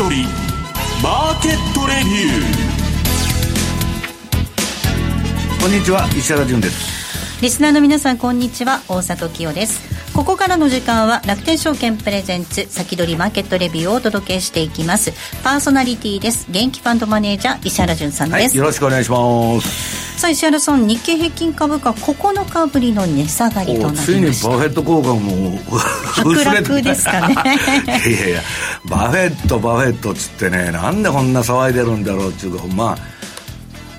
先取りマーケットレビュー。こんにちは石原潤です。リスナーの皆さんこんにちは大里清ですここからの時間は楽天証券プレゼンツ先取りマーケットレビューをお届けしていきます。パーソナリティです。元気ファンドマネージャー石原潤さんです、はい、よろしくお願いします。さあ石原さん日経平均株価9日ぶりの値下がりとなりました。ついにバフェット効果も剥落ですかね。い。やいやバフェットバフェットっつってねなんでこんな騒いでるんだろうっていうかまあ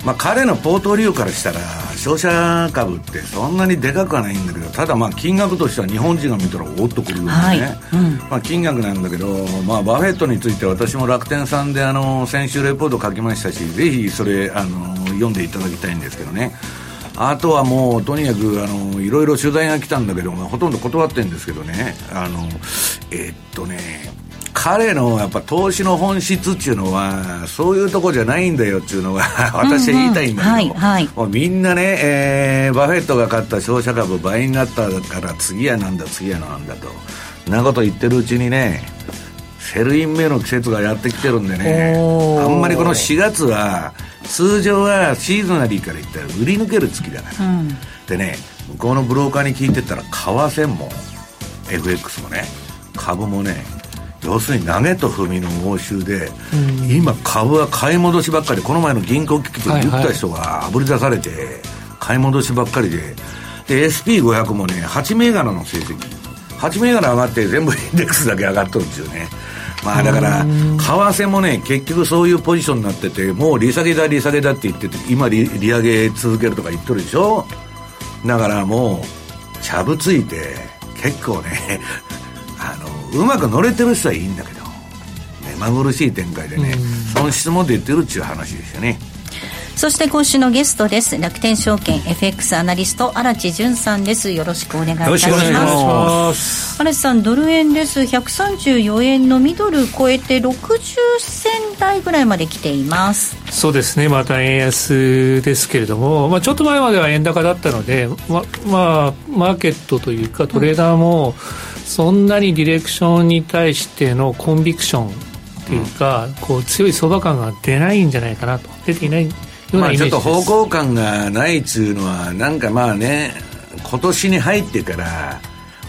まあ、彼のポートフォリオからしたら商社株ってそんなにでかくはないんだけどただまあ金額としては日本人が見たらおっとくるよね、はい。うん、まあ、金額なんだけど、まあ、バフェットについて私も楽天さんであの先週レポート書きましたしぜひそれあの読んでいただきたいんですけどね。あとはもうとにかくあのいろいろ取材が来たんだけど、まあ、ほとんど断ってるんですけどね。あのえー、っとね彼のやっぱ投資の本質っていうのはそういうとこじゃないんだよっていうのが私は言いたいんだけど、うんうんはい。はい、みんなね、えー、バフェットが買った商社株倍になったから次はなんだ次はなんだと。なこと言ってるうちにね Sell in May の季節がやってきてるんでねあんまりこの4月は通常はシーズナリーから言ったら売り抜ける月だから、うん、でね向こうのブローカーに聞いてたら為替も FX もね株もね要するに投げと踏みの応酬で、うん、今株は買い戻しばっかりこの前の銀行危機で言った人があぶり出されて、買い戻しばっかりで。で SP500 もね8銘柄の成績。8銘柄上がって全部インデックスだけ上がっとるんですよね。まあだから為替もね結局そういうポジションになっててもう利下げだ利下げだって言ってて今利利上げ続けるとか言っとるでしょ？だからもうちゃぶついて結構ねうまく乗れてる人はいいんだけど目まぐるしい展開でね損失も出てるっていう話ですよね。そして今週のゲストです。楽天証券 FX アナリスト荒地潤さんです。よろしくお願いいたします。荒地さんドル円です。134円のミドル超えて60銭台ぐらいまで来ています。そうですね。また円安ですけれども、まあ、ちょっと前までは円高だったのでままあマーケットというかトレーダーもそんなにディレクションに対してのコンビクションっていうか、うん、こう強い相場感が出ないんじゃないかなと。出ていないまあちょっと方向感がないっつうのはなんかまあね今年に入ってから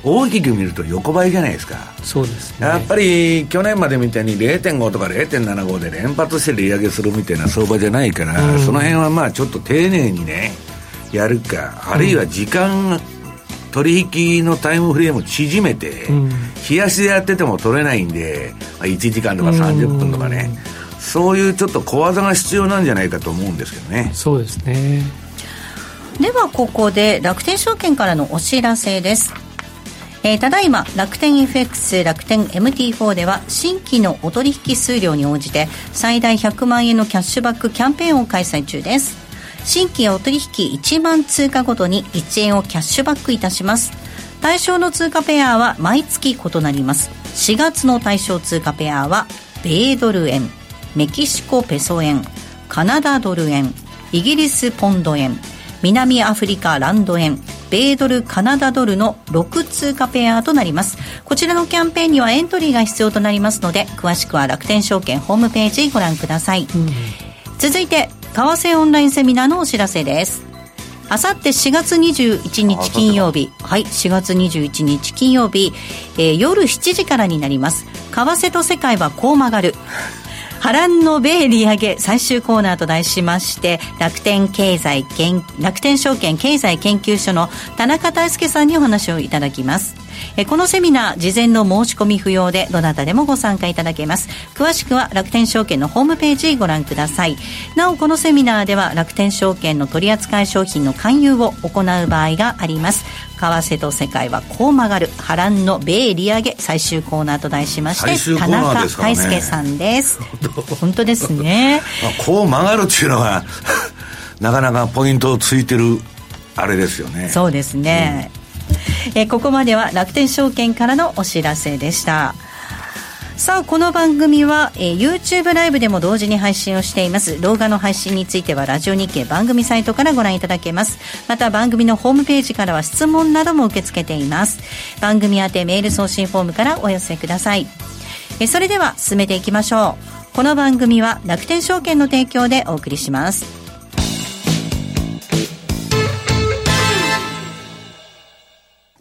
大きく見ると横ばいじゃないですか。そうです、ね、やっぱり去年までみたいに0.5とか0.75で連発して利上げするみたいな相場じゃないから、うん、その辺はまあちょっと丁寧にねやるかあるいは時間、うん、取引のタイムフレームを縮めて、うん、冷やしでやってても取れないんで、まあ、1時間とか30分とかね、そういうちょっと小技が必要なんじゃないかと思うんですけどね。そうですね。ではここで楽天証券からのお知らせです。えー、ただいま楽天 FX 楽天 MT4 では新規のお取引数量に応じて最大100万円のキャッシュバックキャンペーンを開催中です新規お取引1万通貨ごとに1円をキャッシュバックいたします。対象の通貨ペアは毎月異なります。4月の対象通貨ペアは米ドル円メキシコペソ円カナダドル円イギリスポンド円南アフリカランド円米ドルカナダドルの6通貨ペアとなります。こちらのキャンペーンにはエントリーが必要となりますので詳しくは楽天証券ホームページご覧ください、うん、続いて為替オンラインセミナーのお知らせです。あさって4月21日金曜日。はい4月21日金曜日、えー、夜7時からになります。為替と世界はこう曲がる。波乱の米利上げ最終コーナーと題しまして楽天経済楽天証券経済研究所の田中大輔さんにお話をいただきますえこのセミナー事前の申し込み不要でどなたでもご参加いただけます。詳しくは楽天証券のホームページご覧ください。なおこのセミナーでは楽天証券の取扱い商品の勧誘を行う場合があります。為替と世界はこう曲がる。波乱の米利上げ最終コーナーと題しまして、田中大輔さんです。本当ですね。こう曲がるっていうのは なかなかポイントをついてるあれですよね。そうですね、うん、えここまでは楽天証券からのお知らせでした。さあこの番組は、えー、YouTube ライブでも同時に配信をしています。動画の配信についてはラジオ日経番組サイトからご覧いただけます。また番組のホームページからは質問なども受け付けています。番組宛てメール送信フォームからお寄せください。えそれでは進めていきましょう。この番組は楽天証券の提供でお送りします。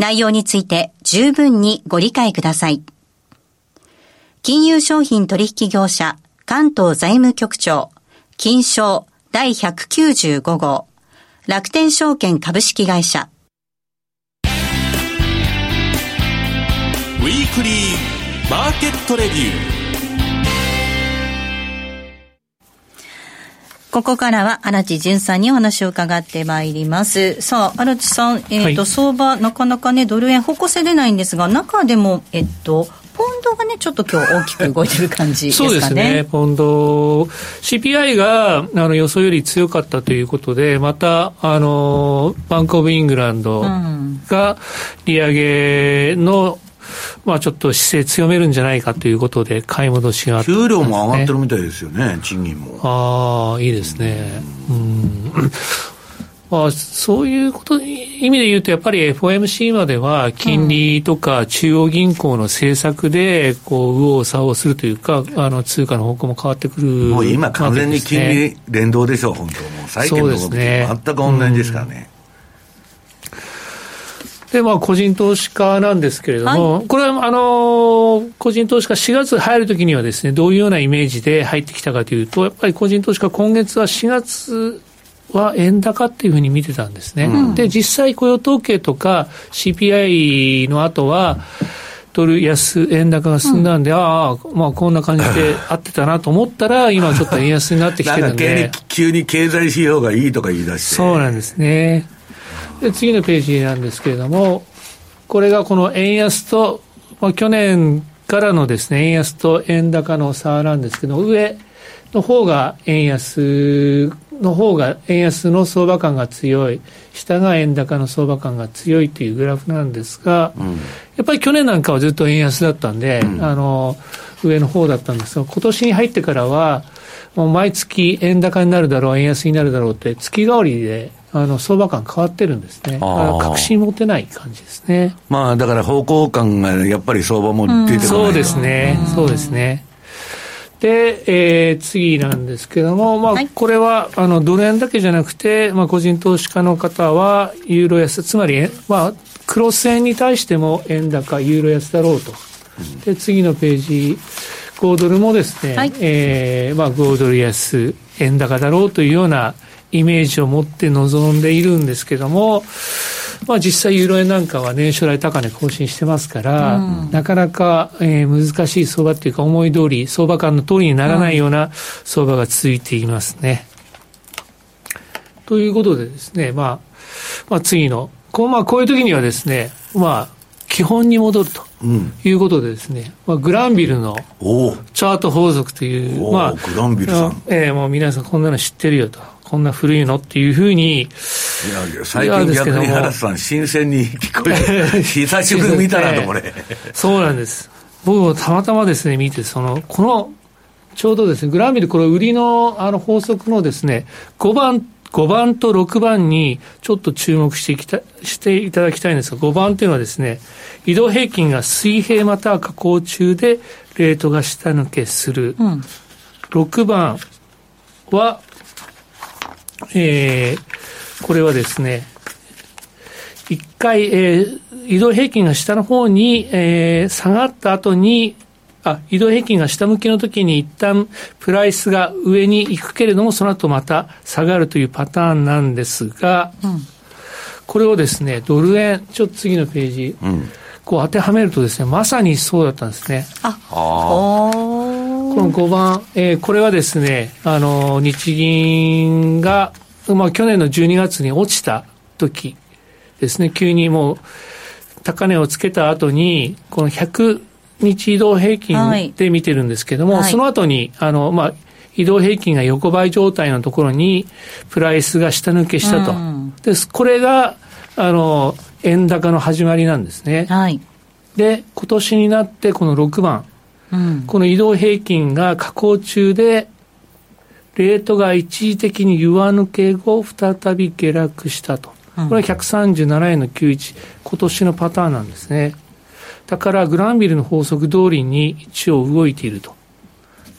内容について十分にご理解ください。金融商品取引業者関東財務局長金賞第195号楽天証券株式会社ウィークリーマーケットレビューここからは荒地淳さんにお話を伺ってまいります。さあ、荒地さん、えっ、ー、と、はい、相場、なかなかね、ドル円方向性出ないんですが、中でも、えっと、ポンドがね、ちょっと今日大きく動いてる感じですかね。そうですね。ポンド、CPI があの予想より強かったということで、また、あの、バンクオブイングランドが利上げのまあ、ちょっと姿勢強めるんじゃないかということで、買い戻しが、ね、給料も上がってるみたいですよね、賃金も。ああ、いいですね。うん。まあ、そういうこと、意味で言うと、やっぱり FOMC までは、金利とか中央銀行の政策で、こう、右往左往するというか、あの、通貨の方向も変わってくる、もう今完全に金利連動でしょう、本当もう債券の動き全く同じですからね。で、まあ、個人投資家なんですけれども、はい、これは、あの、個人投資家4月入るときにはですね、どういうようなイメージで入ってきたかというと、やっぱり個人投資家、今月は4月は円高っていうふうに見てたんですね。うん、で、実際雇用統計とか CPI の後は、ドル安、円高が進んだんで、うん、ああ、まあこんな感じで合ってたなと思ったら、今ちょっと円安になってきてるんで。急に経済指標がいいとか言い出して。そうなんですね。で次のページなんですけれども、これがこの円安と、まあ、去年からのですね、円安と円高の差なんですけど、上の方が円安の方が円安の相場感が強い、下が円高の相場感が強いというグラフなんですが、うん、やっぱり去年なんかはずっと円安だったんで、うん、あの、上の方だったんですが、今年に入ってからは、もう毎月円高になるだろう、円安になるだろうって、月替わりであの相場感変わってるんですね、確信持てない感じですね。まあ、だから方向感がやっぱり相場も出てこない、うん、そうですね、そうですね。で、えー、次なんですけども、まあ、これは、あの、ドル円だけじゃなくて、まあ、個人投資家の方は、ユーロ安、つまり、まあ、クロス円に対しても円高、ユーロ安だろうと。で、次のページ、5ドルもですね、はい、えー、まあ、5ドル安、円高だろうというようなイメージを持って臨んでいるんですけども、まあ、実際、ユーロ円なんかは年初来高値更新してますから、うん、なかなか、えー、難しい相場っていうか、思い通り、相場感の通りにならないような相場が続いていますね。うん、ということでですね、まあ、まあ、次の、こうまあ、こういう時にはですね、まあ、基本に戻るということでですね、まあ、グランビルのチャート法則という、まあ、グランビルさん。えー、もう皆さんこんなの知ってるよと。こんな古いのっていうふうに。いや、最近逆に原田さん、新鮮に聞こえる。久しぶりに見たなと、これ。そうなんです。僕もたまたまですね、見て、その、この、ちょうどですね、グランビル、これ、売りのあの法則のですね、5番、5番と6番にちょっと注目していきたしていただきたいんですが、5番というのはですね、移動平均が水平または下降中でレートが下抜けする。うん、6番は、えー、これはですね、一回、えー、移動平均が下の方に、えー、下がった後に、あ、移動平均が下向きの時に一旦プライスが上に行くけれども、その後また下がるというパターンなんですが、うん、これをですね、ドル円、ちょっと次のページ、うん、こう当てはめるとですね、まさにそうだったんですね。あ、この5番、えー、これはですね、あの、日銀が、まあ去年の12月に落ちた時ですね、急にもう高値をつけた後に、この100日移動平均で見てるんですけども、はい、その後に、あの、まあ、移動平均が横ばい状態のところに、プライスが下抜けしたと。うん、です。これが、あの、円高の始まりなんですね。はい。で、今年になってこの6番、うん、この移動平均が下降中で、レートが一時的に上抜け後、再び下落したと。これは137円の91、今年のパターンなんですね。だからグランビルの法則通りに一応動いていると。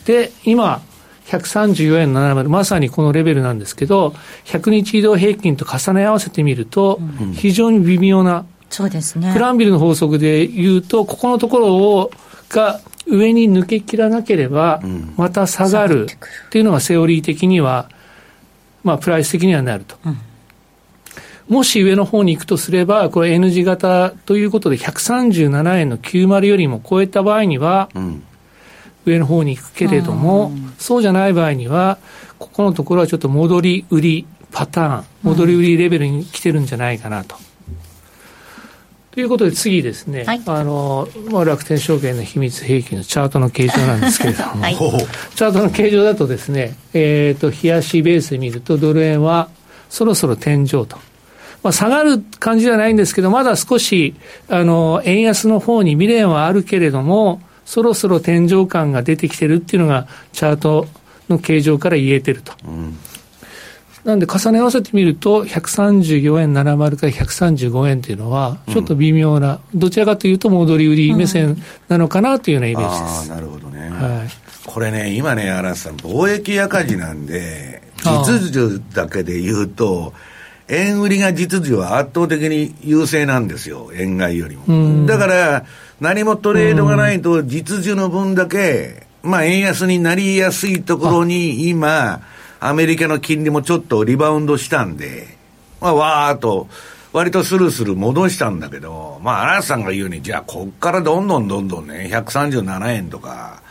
で、今、134円70、まさにこのレベルなんですけど、100日移動平均と重ね合わせてみると、非常に微妙な、そうですね。グランビルの法則で言うと、ここのところを、が上に抜けきらなければ、また下がるっていうのがセオリー的には、まあ、プライス的にはなると。うんもし上の方に行くとすれば、これ N 字型ということで、137円の90よりも超えた場合には、上の方に行くけれども、そうじゃない場合には、ここのところはちょっと戻り売りパターン、戻り売りレベルに来てるんじゃないかなと。ということで次ですね、はい、あの、まあ、楽天証券の秘密兵器のチャートの形状なんですけれども、はい、チャートの形状だとですね、えっ、ー、と、冷やしベースで見るとドル円はそろそろ天井と。まあ、下がる感じではないんですけど、まだ少し、あの、円安の方に未練はあるけれども、そろそろ天井感が出てきてるっていうのが、チャートの形状から言えてると。うんなんで重ね合わせてみると、134円70から135円というのは、ちょっと微妙な、うん、どちらかというと戻り売り目線なのかなというようなイメージです。あなるほどね。はい。これね、今ね、荒瀬さん、貿易赤字なんで、実需だけで言うと、円売りが実需は圧倒的に優勢なんですよ、円買いよりも。だから、何もトレードがないと、実需の分だけ、まあ、円安になりやすいところに、今、アメリカの金利もちょっとリバウンドしたんで、まあ、わーっと、割とスルスル戻したんだけど、まあ、荒瀬さんが言うに、じゃあ、こっからどんどんどんどんね、137円とか、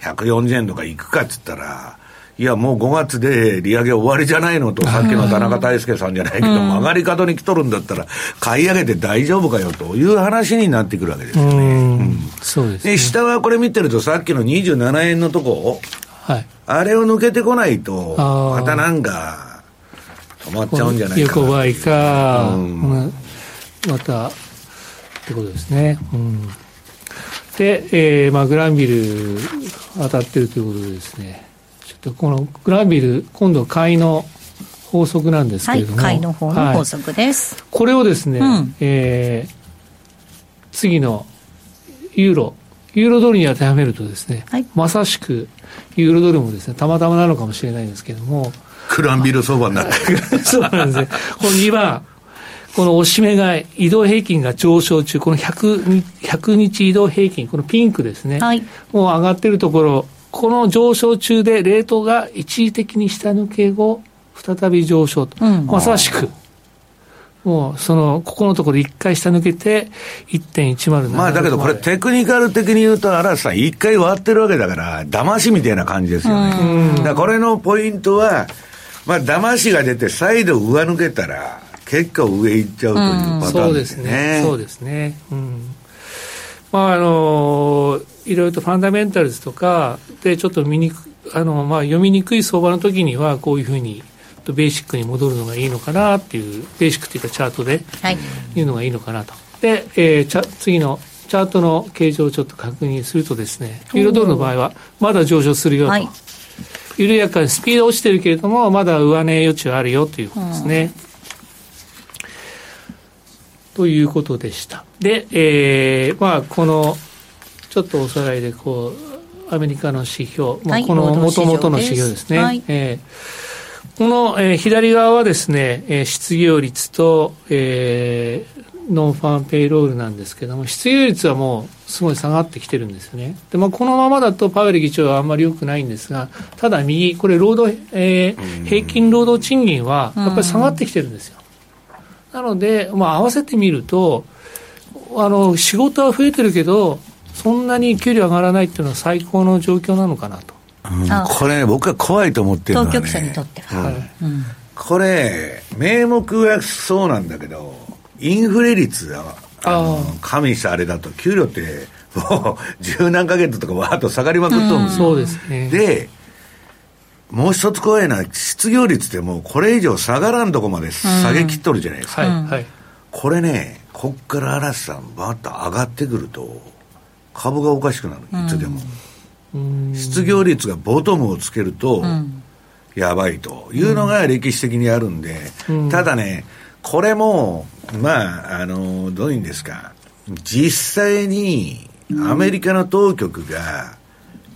140円とかいくかっつったら、いや、もう5月で利上げ終わりじゃないのと、さっきの田中大輔さんじゃないけど、曲がり角に来とるんだったら、買い上げて大丈夫かよという話になってくるわけですよね。うん、そうです、ね、で、下はこれ見てると、さっきの27円のとこ、はい、あれを抜けてこないと、またなんか、止まっちゃうんじゃないか横ばいか、うん、また、ってことですね。うん。で、えーまあ、グランビル当たってるということでですね、このグラビル、今度買いの法則なんですけれども、はい、買いの方の法則です、はい、これをですね、うん、えー、次のユーロ、ユーロドルに当てはめるとですね、はい、まさしくユーロドルもですね、たまたまなのかもしれないんですけれども、クランビル相場になって そうなんですね。この2番、この押し目買い、移動平均が上昇中、この 100, 100日移動平均、このピンクですね、はい、もう上がってるところ、この上昇中でレートが一時的に下抜け後、再び上昇と。うん、まさしく。もう、その、ここのところ一回下抜けて、1.107。まあ、だけどこれテクニカル的に言うと、荒瀬さん、一回割ってるわけだから、騙しみたいな感じですよね。だからこれのポイントは、まあ、騙しが出て、再度上抜けたら、結構上行っちゃうというパターンですね。そうですね。そうですね。うん。まあ、あのーいろいろとファンダメンタルズとかでちょっと見にくあの、まあ、読みにくい相場の時にはこういうふうにベーシックに戻るのがいいのかなっていうベーシックっていうかチャートで、はい、いうのがいいのかなと。で、えー、チャ次のチャートの形状をちょっと確認するとですねユーロドルの場合はまだ上昇するよと。緩やかにスピード落ちてるけれども、まだ上値余地はあるよということですね。ということでした。で、えー、まあ、この、ちょっとおさらいで、こう、アメリカの指標、まあ、このもともとの指標ですね。はい、えー、この、えー、左側はですね、えー、失業率と、えー、 nonfarm payroll なんですけども、失業率はもうすごい下がってきてるんですよね。で、まあ、このままだとパウエル議長はあんまり良くないんですが、ただ右、これ、労働、えー、平均労働賃金はやっぱり下がってきてるんですよ。なので、まあ、合わせてみると、あの、仕事は増えてるけど、そんなに給料上がらないっていうのは最高の状況なのかなと。うん、これ、ね、僕は怖いと思ってるのは、ね、当局者にとっては、はい。うん、これ、名目はそうなんだけど、インフレ率は、加味したあれだと、給料って、もう十何ヶ月とかわーっと下がりまくっとるんですよ。そうですね。で、もう一つ怖いのは、失業率ってもうこれ以上下がらんとこまで下げきっとるじゃないですか。はいはい、これね、こっから嵐さん、バーッと上がってくると、株がおかしくなる、いつでも。失業率がボトムをつけると、やばいというのが歴史的にあるんで、ただね、これも、まあ、あの、どういうんですか、実際にアメリカの当局が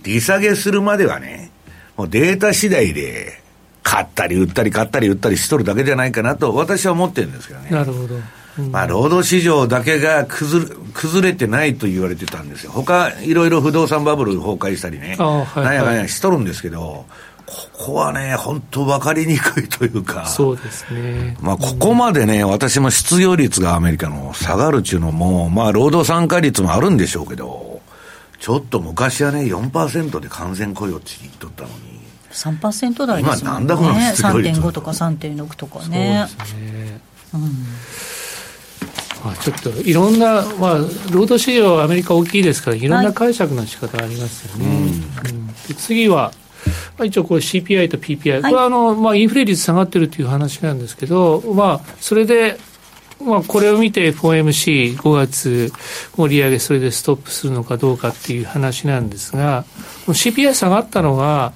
利下げするまではね、もうデータ次第で、買ったり売ったり買ったり売ったりしとるだけじゃないかなと私は思ってるんですけどね。なるほど。うん、まあ、労働市場だけが崩れ崩れてないと言われてたんですよ。他、いろいろ不動産バブル崩壊したりね、はいはい、なんやかんやしとるんですけど、ここはね、本当分かりにくいというか、そうですね。まあ、ここまでね、私も失業率がアメリカの下がるっていうのも、まあ、労働参加率もあるんでしょうけど、ちょっと昔はね、4%で完全雇用って言っとったのに、3%台ですもんね。今なんだこの3.5とか3.6とかね。そうですね。うん。まあ、ちょっといろんな、まあ、労働市場、アメリカ大きいですから、い。ろんな解釈の仕方ありますよね。はい、うん、次は、まあ、一応これ CPI と PPI、はい、これはあの、まあ、インフレ率下がってるという話なんですけど、まあ、それで、まあ、これを見て FOMC5 月、もう利上げそれでストップするのかどうかっていう話なんですが、CPI 下がったのが、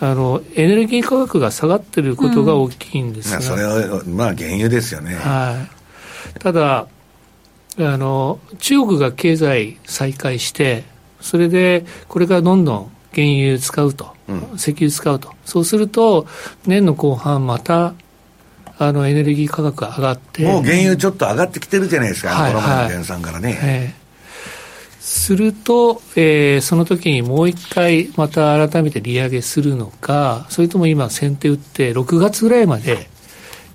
あのエネルギー価格が下がってることが大きいんですが、うん、それはまあ原油ですよね。はい。ただあの中国が経済再開してそれでこれからどんどん原油使うと、うん、石油使うと。そうすると年の後半またあのエネルギー価格が上がってもう原油ちょっと上がってきてるじゃないですか、はい、この前の減産からね。えーすると、えー、その時にもう一回また改めて利上げするのか、それとも今先手打って6月ぐらいまで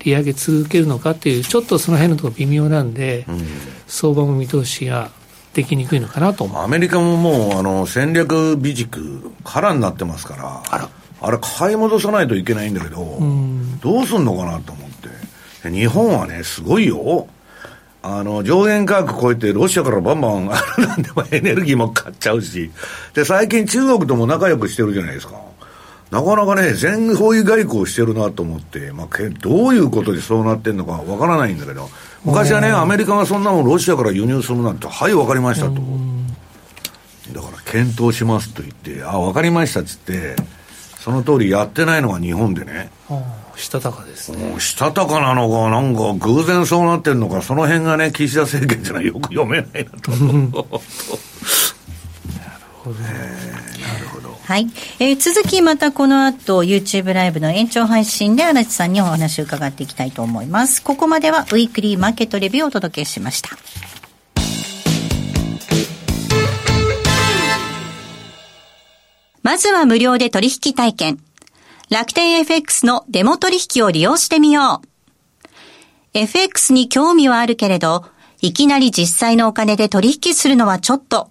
利上げ続けるのかっていう、ちょっとその辺のところ微妙なんで、うん、相場も見通しができにくいのかなと思う。アメリカももうあの戦略備軸空になってますから、あらあれ買い戻さないといけないんだけど、うん、どうすんのかなと思って。日本はね、すごいよ。あの、上限価格超えて、ロシアからバンバン、なんでもエネルギーも買っちゃうし、で、最近中国とも仲良くしてるじゃないですか。なかなかね、全方位外交してるなと思って、まあ、けどういうことでそうなってんのかわからないんだけど、昔はね、アメリカがそんなもんロシアから輸入するなんて、はい、わかりましたと。だから、検討しますと言って、あ、わかりましたっつって、その通りやってないのが日本でね。したたかですね。したたかなのか、なんか偶然そうなってるのか、その辺がね、岸田政権じゃないよく読めないなと。なるほど。なるほど。はい。えー、続きまたこの後 YouTube ライブの延長配信で足立さんにお話を伺っていきたいと思います。ここまではウィークリーマーケットレビューをお届けしました。まずは無料で取引体験。楽天 FX のデモ取引を利用してみよう。FX に興味はあるけれど、いきなり実際のお金で取引するのはちょっと、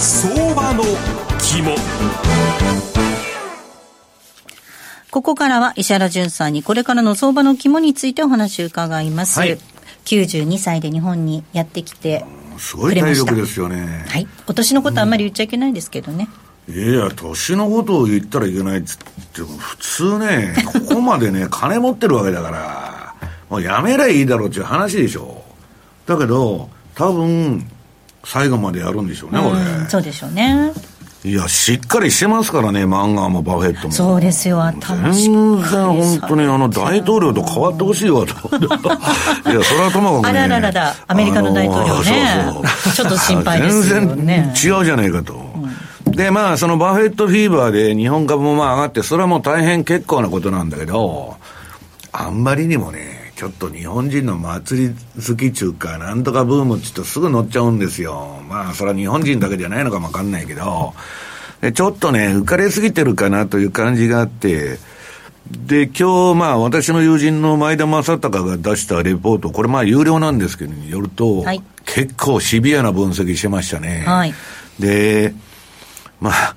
相場の肝ここからは石原淳さんにこれからの相場の肝についてお話を伺います。はい、92歳で日本にやってきてすごい体力ですよね。はい。お年のことあんまり言っちゃいけないですけどね。うん、いや、年のことを言ったらいけないっつっても、普通ね、ここまでね、金持ってるわけだから、もうやめりゃいいだろうっていう話でしょ。だけど、多分、最後までやるんでしょうね、これ。そうでしょうね。いや、しっかりしてますからね、漫画もバフェットも。そうですよ、頭全然本当にあの、大統領と変わってほしいわと。いや、それはともかく、ね。あらららら、アメリカの大統領ね。そうそうちょっと心配ですよね。全然違うじゃないかと。うん、で、まあ、そのバフェットフィーバーで日本株もまあ上がって、それはもう大変結構なことなんだけど、あんまりにもね、ちょっと日本人の祭り好き中か、なんとかブームって言うとすぐ乗っちゃうんですよ。まあ、それは日本人だけじゃないのかもわかんないけど、でちょっとね、浮かれすぎてるかなという感じがあって、で、今日、まあ、私の友人の前田正孝が出したレポート、これまあ、有料なんですけど、によると、はい、結構シビアな分析してましたね。はい、で、まあ、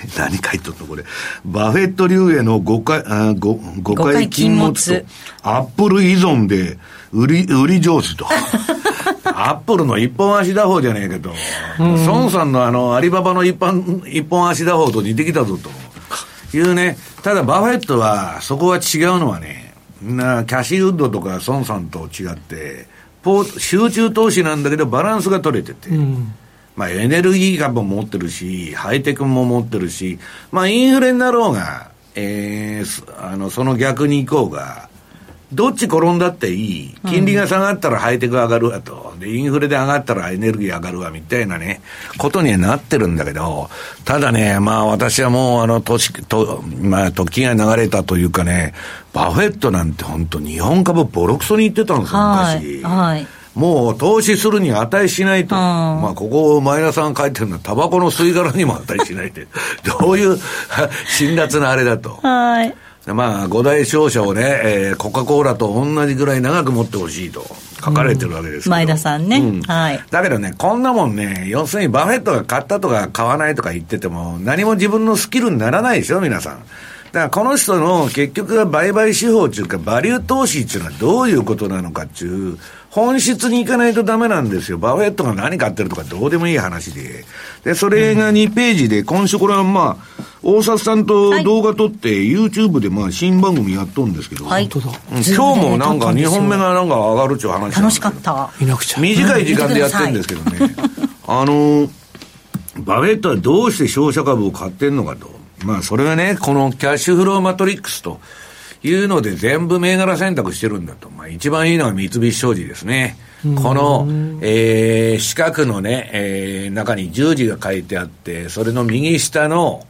何書いとったこれ。バフェット流への誤解、あ誤誤解禁物と、アップル依存で売り、売り上手と。アップルの一本足打法じゃねえけど、孫さんのあの、アリババの一本、一本足打法と似てきたぞというね。ただバフェットは、そこは違うのはね、なキャシーウッドとか孫さんと違って、ポ集中投資なんだけどバランスが取れてて。うんまあ、エネルギー株も持ってるし、ハイテクも持ってるし、まあ、インフレになろうが、えー、あの、その逆に行こうが、どっち転んだっていい。金利が下がったらハイテク上がるわと。で、インフレで上がったらエネルギー上がるわみたいなね、ことにはなってるんだけど、ただね、まあ私はもうあの、年、と、まあ時が流れたというかね、バフェットなんて本当日本株ボロクソに言ってたんですよ、昔。はい。はいもう投資するに値しないと。まあ、ここ、前田さん書いてるのは、タバコの吸い殻にも値しないって。どういう 辛辣なあれだと。はい。まあ、五大商社をね、えー、コカ・コーラと同じぐらい長く持ってほしいと書かれてるわけですけど、うん、前田さんね、うん、はい。だけどね、こんなもんね、要するにバフェットが買ったとか買わないとか言ってても、何も自分のスキルにならないでしょ、皆さん。だからこの人の結局は売買手法っていうか、バリュー投資っていうのはどういうことなのかっていう、本質に行かないとダメなんですよ。バフェットが何買ってるとかどうでもいい話で。で、それが2ページで、今週これはまあ、大札さんと動画撮って、YouTube でまあ新番組やっとるんですけど、はい、今日もなんか2本目がなんか上がるっちゅう話楽しかった。短い時間でやってるんですけどね。あの、バフェットはどうして商社株を買ってんのかと。まあ、それがね、このキャッシュフローマトリックスというので全部銘柄選択してるんだと。まあ、一番いいのは三菱商事ですね。この、えー、四角のね、えー、中に十字が書いてあって、それの右下の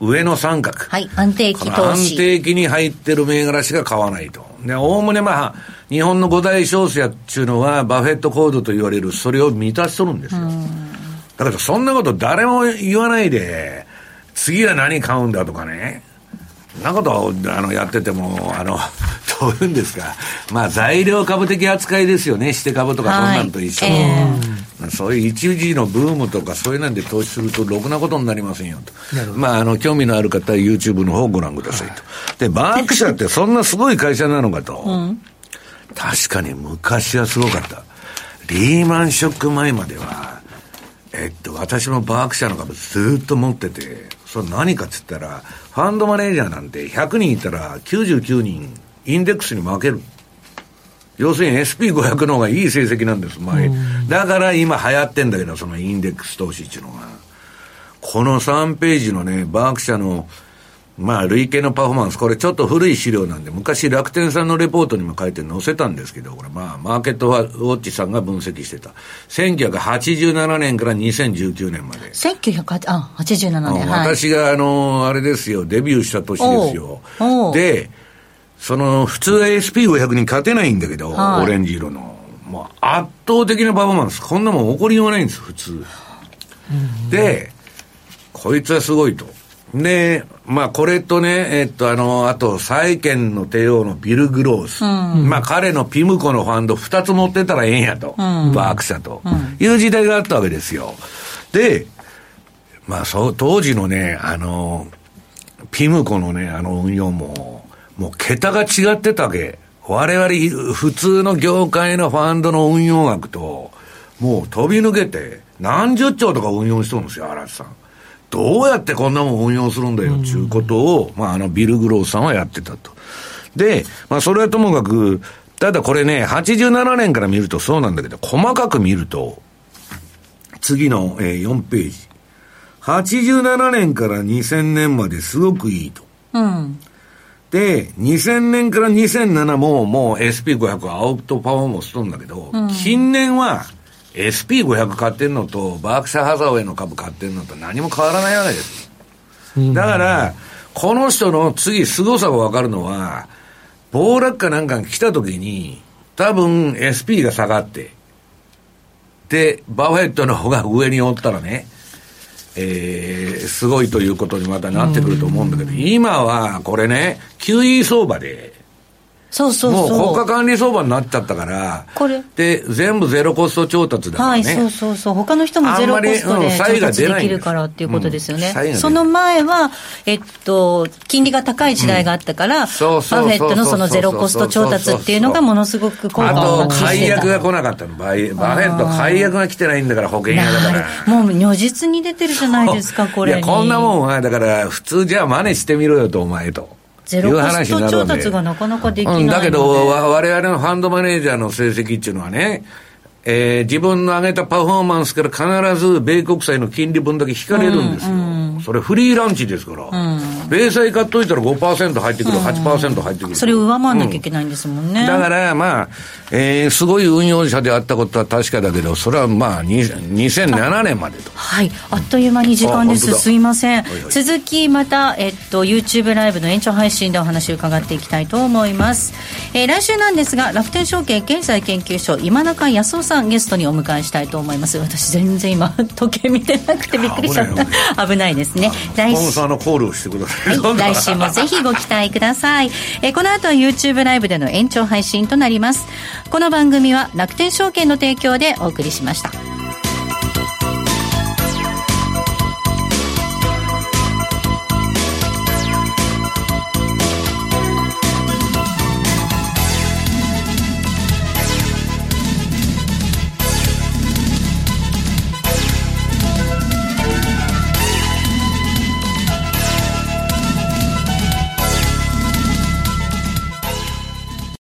上の三角。はい、安定期投資。安定期に入ってる銘柄しか買わないと。で、おおむねまあ、日本の五大商社っていうのは、バフェットコードと言われる、それを満たしとるんですよ。だけど、そんなこと誰も言わないで、次は何買うんだとかね。そんなことをあのやってても、あの、どういうんですか、まあ材料株的扱いですよね、して株とかそんなんと一緒の、えー、そういう一時のブームとかそういうなんで投資するとろくなことになりませんよと。まああの、興味のある方は YouTube の方をご覧くださいと。で、バークシャーってそんなすごい会社なのかと。うん、確かに昔はすごかった。リーマンショック前までは、えっと、私もバークシャーの株ずっと持ってて、それ何かっつったら、ファンドマネージャーなんて100人いたら99人インデックスに負ける。要するに SP500 の方がいい成績なんです、前。だから今流行ってんだけど、そのインデックス投資っていうのが。この3ページのね、バーク社のまあ、累計のパフォーマンス、これちょっと古い資料なんで、昔楽天さんのレポートにも書いて載せたんですけど、これまあ、マーケットウォッチさんが分析してた。1987年から2019年まで。1987年、はい、私が、あの、あれですよ、デビューした年ですよ。で、その、普通 SP500 に勝てないんだけど、はい、オレンジ色の。もう圧倒的なパフォーマンス。こんなもん起こりようがないんです、普通。で、こいつはすごいと。で、まあ、これとね、えっと、あの、あと、債券の帝王のビル・グロース。うん、まあ、彼のピムコのファンド二つ持ってたらええんやと。うん、バーク社と、うん、いう時代があったわけですよ。で、まあ、そう、当時のね、あの、ピムコのね、あの運用も、もう桁が違ってたわけ。我々、普通の業界のファンドの運用額と、もう飛び抜けて、何十兆とか運用してるんですよ、荒地さん。どうやってこんなもん運用するんだよ、っていうことを、まあ、あの、ビル・グロースさんはやってたと。で、まあ、それはともかく、ただこれね、87年から見るとそうなんだけど、細かく見ると、次の、えー、4ページ。87年から2000年まですごくいいと。うん。で、2000年から2007ももう SP500 アウトパフォーマンスしとるんだけど、うん、近年は SP500 買ってんのと、バークシャーハザーウェイの株買ってんのと何も変わらないわけです。だから、この人の次、凄さがわかるのは、暴落かなんかが来た時に、多分 SP が下がって、で、バフェットの方が上におったらね、えー、すごいということにまたなってくると思うんだけど、今はこれね、QE 相場で、そうそうそう。もう国家管理相場になっちゃったから、これ。で、全部ゼロコスト調達だからね。はい、そうそうそう。他の人もゼロコストで調達できるからっていうことですよね。うん、その前は、えっと、金利が高い時代があったから、うん、バフェットのそのゼロコスト調達っていうのがものすごく効果を発揮してた。あと、解約が来なかったの。ババフェット解約が来てないんだから保険屋だから。もう如実に出てるじゃないですか、これ。いや、こんなもんは、だから普通じゃあ真似してみろよと、お前と。ゼロコスト調達がなかなかできない、うん、だけど、われわれのファンドマネージャーの成績っていうのはね、えー、自分の上げたパフォーマンスから必ず米国債の金利分だけ引かれるんですよ。うんうん、それフリーランチですから。うん、米債買っといたら5%入ってくる、うん、8%入ってくる。それを上回らなきゃいけないんですもんね。だから、まあ、えー、すごい運用者であったことは確かだけど、それはまあ、2007年までと。はい。あっという間に時間です。すいません。はいはい、続き、また、えっと、YouTube ライブの延長配信でお話を伺っていきたいと思います。えー、来週なんですが、楽天証券経済研究所、今中康夫さんゲストにお迎えしたいと思います私全然今時計見てなくてびっくりしちゃった危ないですね来週さんのコールをしてください、はい、来週もぜひご期待ください。えこの後は YouTube ライブでの延長配信となります。この番組は楽天証券の提供でお送りしました